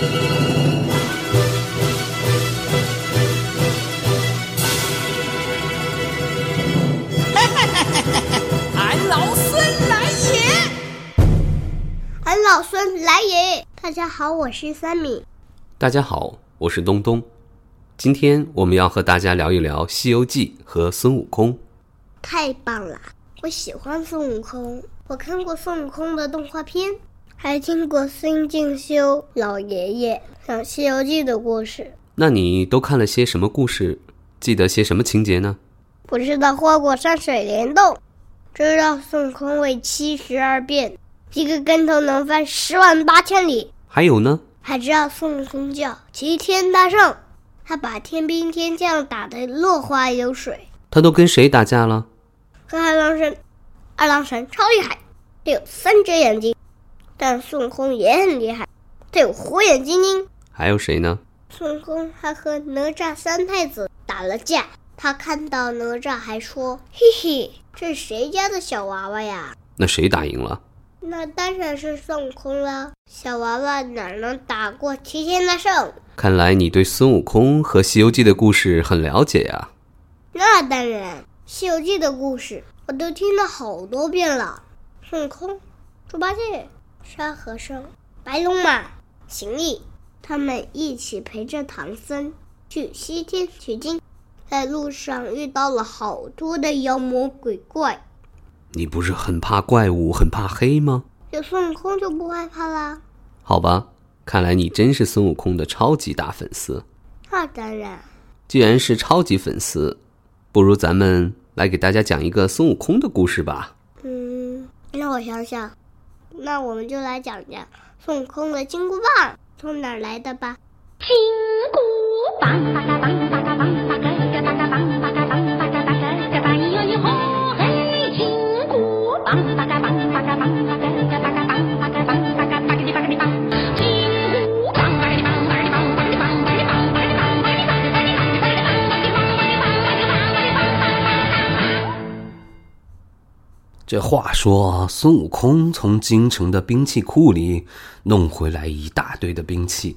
俺老孙来也！俺老孙来也！大家好，我是三米。大家好，我是东东。今天我们要和大家聊一聊《西游记》和孙悟空。太棒了！我喜欢孙悟空，我看过孙悟空的动画片，还听过孙敬修老爷爷讲《西游记》的故事。那你都看了些什么故事？记得些什么情节呢？不知道花果山水帘洞，知道孙悟空会七十二变，一个跟头能翻十万八千里。还有呢？还知道孙悟空叫齐天大圣，他把天兵天将打得落花流水。他都跟谁打架了？和二郎神，二郎神超厉害，他有三只眼睛。但孙悟空也很厉害，他有火眼金睛。还有谁呢？孙悟空还和哪吒三太子打了架。他看到哪吒还说：“嘿嘿，这是谁家的小娃娃呀？”那谁打赢了？那当然是孙悟空了。小娃娃哪能打过齐天大圣？看来你对孙悟空和《西游记》的故事很了解呀。那当然，《西游记》的故事我都听了好多遍了。孙悟空、猪八戒、沙和尚、白龙马、行李，他们一起陪着唐僧去西天取经。在路上遇到了好多的妖魔鬼怪，你不是很怕怪物、很怕黑吗？有孙悟空就不害怕啦。好吧，看来你真是孙悟空的超级大粉丝。那当然。既然是超级粉丝，不如咱们来给大家讲一个孙悟空的故事吧。嗯，让我想想，那我们就来讲讲孙悟空的金箍棒从哪儿来的吧。金箍棒。这话说，孙悟空从京城的兵器库里弄回来一大堆的兵器，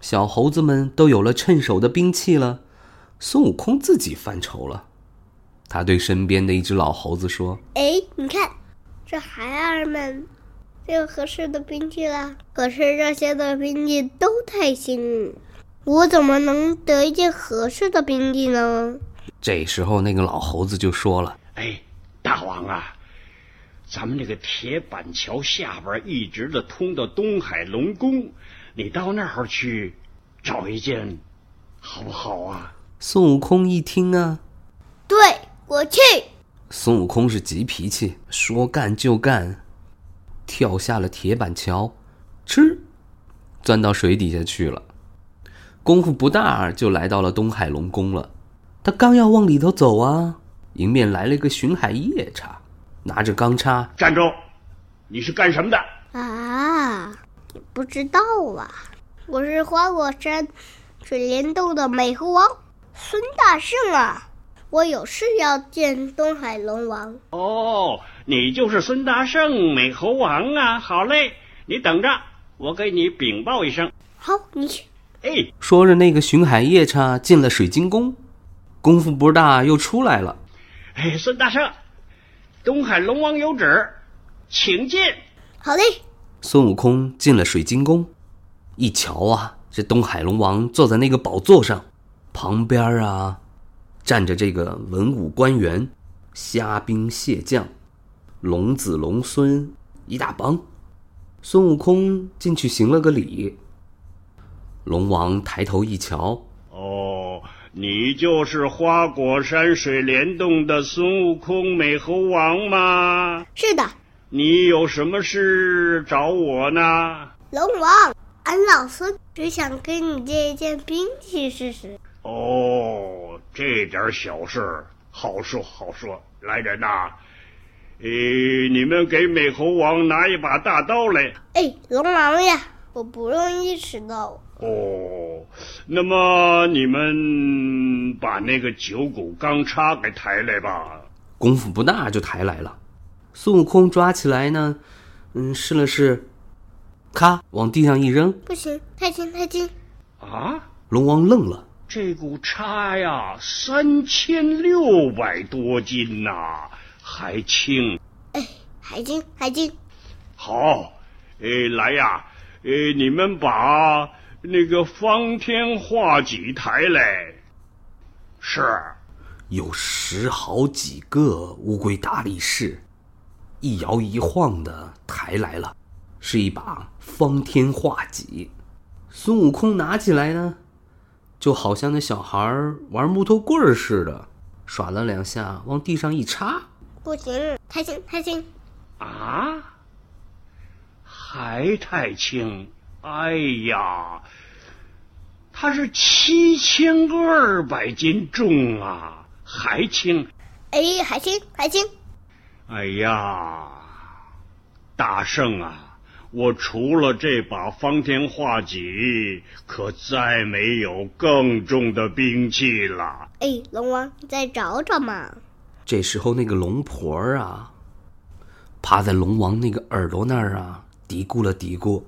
小猴子们都有了趁手的兵器了，孙悟空自己犯愁了。他对身边的一只老猴子说：“哎，你看，这孩儿们有合适的兵器了。可是这些的兵器都太新，我怎么能得一件合适的兵器呢？”这时候，那个老猴子就说了：“哎，大王啊！”咱们这个铁板桥下边一直的通到东海龙宫，你到那儿去找一件，好不好啊？孙悟空一听啊，对我去。孙悟空是急脾气，说干就干，跳下了铁板桥，吃，钻到水底下去了。功夫不大，就来到了东海龙宫了。他刚要往里头走啊，迎面来了一个巡海夜叉。拿着钢叉，站住！你是干什么的？啊，你不知道啊？我是花果山水帘洞的美猴王孙大圣啊！我有事要见东海龙王。哦，你就是孙大圣美猴王啊！好嘞，你等着，我给你禀报一声。好，你去。哎，说着，那个巡海夜叉进了水晶宫，功夫不大又出来了。哎，孙大圣。东海龙王有旨，请进。好嘞。孙悟空进了水晶宫，一瞧啊，这东海龙王坐在那个宝座上，旁边啊，站着这个文武官员、虾兵蟹将、龙子龙孙一大帮。孙悟空进去行了个礼。龙王抬头一瞧，哦。你就是花果山水帘洞的孙悟空美猴王吗？是的。你有什么事找我呢？龙王，俺老孙只想跟你借一件兵器试试。哦，这点小事好说好说。来人呐，呃，你们给美猴王拿一把大刀来。哎，龙王呀，我不容易迟到。哦，那么你们把那个九股钢叉给抬来吧。功夫不大就抬来了。孙悟空抓起来呢，嗯，试了试，咔往地上一扔，不行，太轻太轻。啊，龙王愣了。这股叉呀，三千六百多斤呐、还轻。哎，还轻还轻。好，哎，来呀，哎，你们把那个方天画戟抬来。是，有十好几个乌龟大力士，一摇一晃的抬来了，是一把方天画戟。孙悟空拿起来呢，就好像那小孩玩木头棍儿似的，耍了两下，往地上一插。不行，太轻太轻。啊，还太轻。哎呀，它是七千二百斤重啊，还轻。哎，还轻还轻。哎呀，大圣啊，我除了这把方天画戟，可再没有更重的兵器了。哎，龙王，你再找找嘛。这时候，那个龙婆儿啊，趴在龙王那个耳朵那儿啊，嘀咕了嘀咕。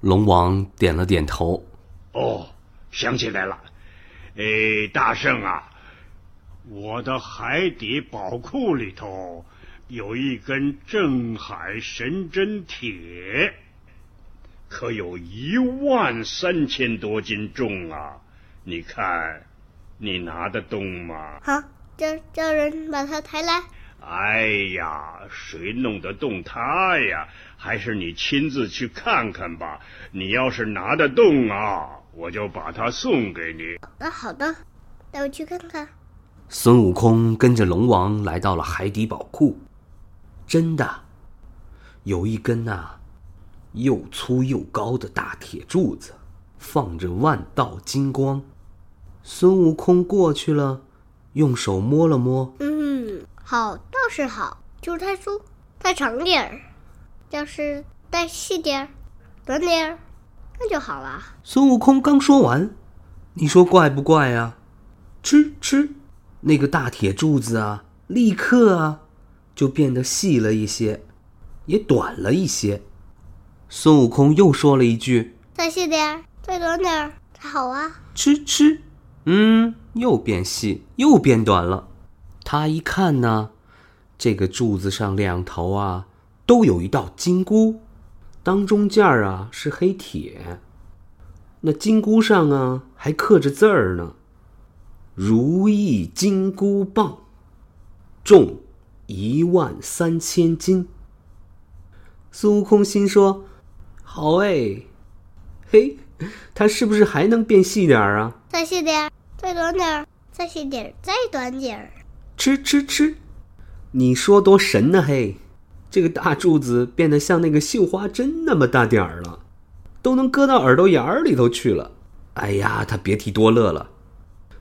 龙王点了点头。哦，想起来了，哎，大圣啊，我的海底宝库里头有一根镇海神针铁，可有一万三千多斤重啊！你看，你拿得动吗？好，叫叫人把它抬来。哎呀，谁弄得动他呀？还是你亲自去看看吧。你要是拿得动啊，我就把它送给你。那好的，带我去看看。孙悟空跟着龙王来到了海底宝库，真的，有一根呐、又粗又高的大铁柱子，放着万道金光。孙悟空过去了，用手摸了摸，嗯，好倒是好，就是太粗，太长点儿。要是再细点儿，短点儿，那就好了。孙悟空刚说完，你说怪不怪啊？吃吃，那个大铁柱子啊，立刻啊就变得细了一些，也短了一些。孙悟空又说了一句再细点儿，再短点儿才好啊。：“吃吃。”嗯，又变细，又变短了。他一看呢，这个柱子上两头啊都有一道金箍，当中间儿啊是黑铁。那金箍上啊还刻着字儿呢，“如意金箍棒，重一万三千斤。”孙悟空心说：“好哎，嘿，它是不是还能变细点儿啊？”再细点儿，再短点儿，再细点儿，再短点儿。吃吃吃！你说多神呢嘿！这个大柱子变得像那个绣花针那么大点儿了，都能搁到耳朵眼儿里头去了。哎呀，他别提多乐了，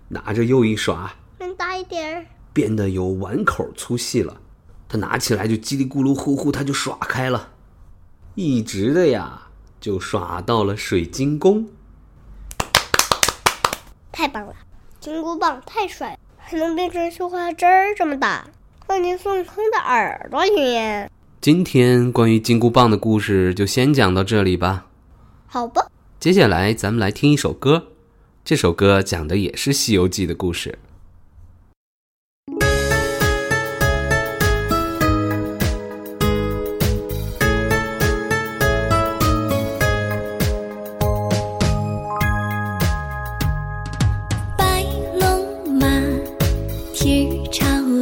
拿着又一耍，再大一点儿。变得有碗口粗细了。他拿起来就叽里咕噜呼呼，他就耍开了，一直的呀就耍到了水晶宫。太棒了！金箍棒太帅了，还能变成绣花针儿这么大，放进孙悟空的耳朵里面。今天关于金箍棒的故事就先讲到这里吧。好吧，接下来咱们来听一首歌，这首歌讲的也是《西游记》的故事。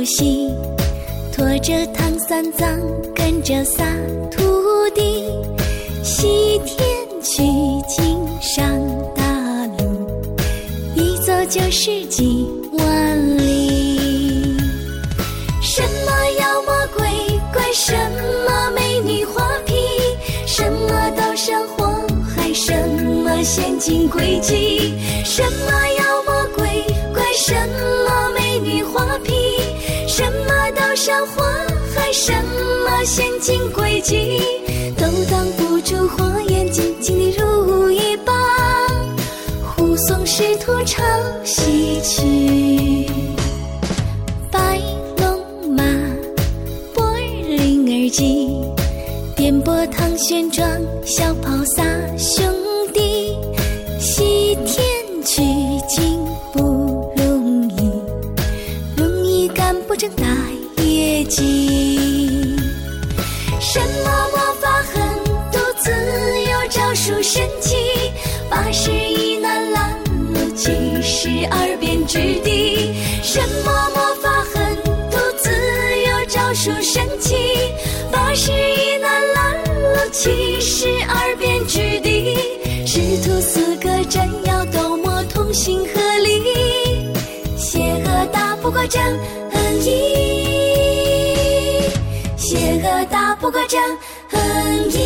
西，驮着唐三藏，跟着仨徒弟，西天取经上大路，一走就是几万里。什么妖魔鬼怪，什么美女花皮，什么刀山火海，什么陷阱诡计，什么山火海，什么陷阱诡计，都挡不住火眼金睛的如意棒，护送师徒朝西去。白龙马，波儿灵儿急，颠簸唐玄奘，小跑撒出神奇，八十一难拦路，七十二变之地。师徒四个真要斗魔同心合力，邪恶打不过正义。邪恶打不过正义。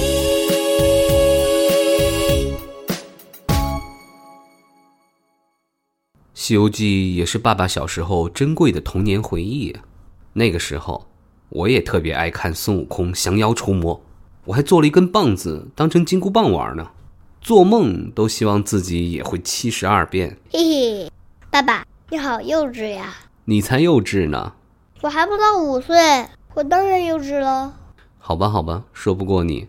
《西游记》也是爸爸小时候珍贵的童年回忆。那个时候，我也特别爱看孙悟空降妖除魔，我还做了一根棒子当成金箍棒玩呢。做梦都希望自己也会七十二变。嘿嘿，爸爸，你好幼稚呀！你才幼稚呢！我还不到五岁，我当然幼稚了。好吧，好吧，说不过你。《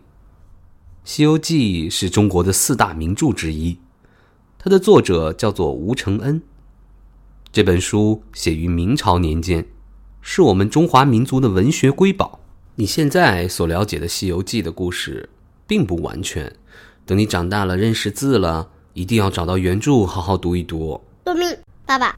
西游记》是中国的四大名著之一，它的作者叫做吴承恩。这本书写于明朝年间，是我们中华民族的文学瑰宝。你现在所了解的《西游记》的故事，并不完全。等你长大了，认识字了，一定要找到原著，好好读一读。遵命，爸爸。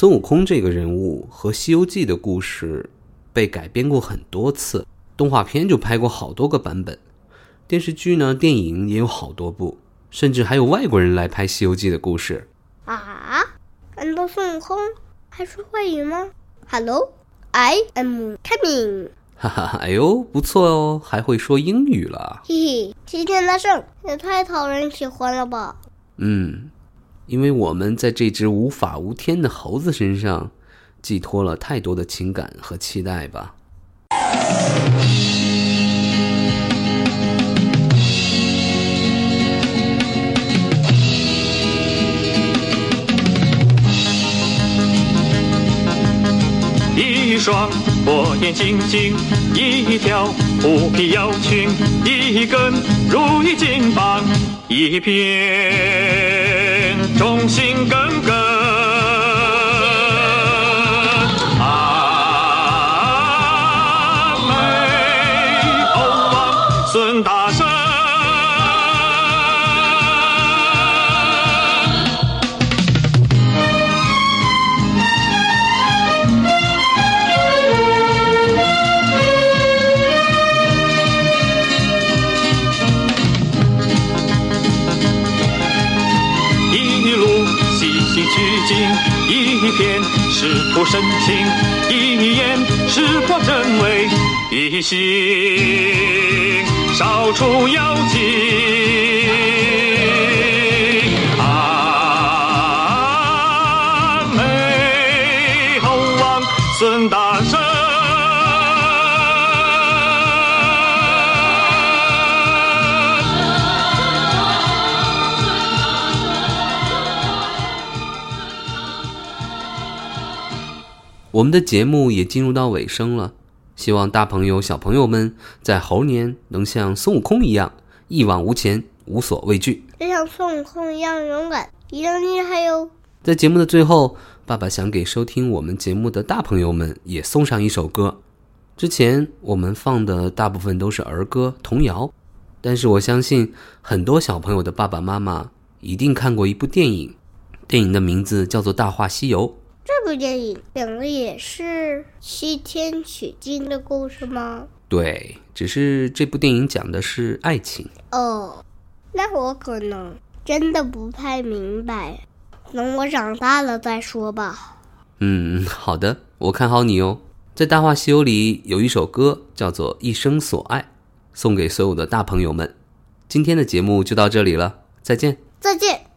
孙悟空这个人物和《西游记》的故事被改编过很多次，动画片就拍过好多个版本，电视剧呢、电影也有好多部，甚至还有外国人来拍《西游记》的故事。啊？难道孙悟空还说外语吗？Hello, I am coming。哈哈哈，哎呦，不错哦，还会说英语了。嘿嘿，齐天大圣也太讨人喜欢了吧！嗯，因为我们在这只无法无天的猴子身上寄托了太多的情感和期待吧。一双火眼金睛，一条虎皮腰裙，一根如意金棒，一片忠心耿深情，一眼识破真伪，一心烧出妖精。我们的节目也进入到尾声了，希望大朋友、小朋友们在猴年能像孙悟空一样一往无前、无所畏惧。就像孙悟空一样勇敢，一样厉害哟。在节目的最后，爸爸想给收听我们节目的大朋友们也送上一首歌。之前我们放的大部分都是儿歌、童谣，但是我相信很多小朋友的爸爸妈妈一定看过一部电影，电影的名字叫做《大话西游》。这部电影讲的也是西天取经的故事吗？对，只是这部电影讲的是爱情。哦，那我可能真的不太明白，等我长大了再说吧。嗯，好的，我看好你哦。在《大话西游》里有一首歌叫做《一生所爱》，送给所有的大朋友们。今天的节目就到这里了，再见。再见。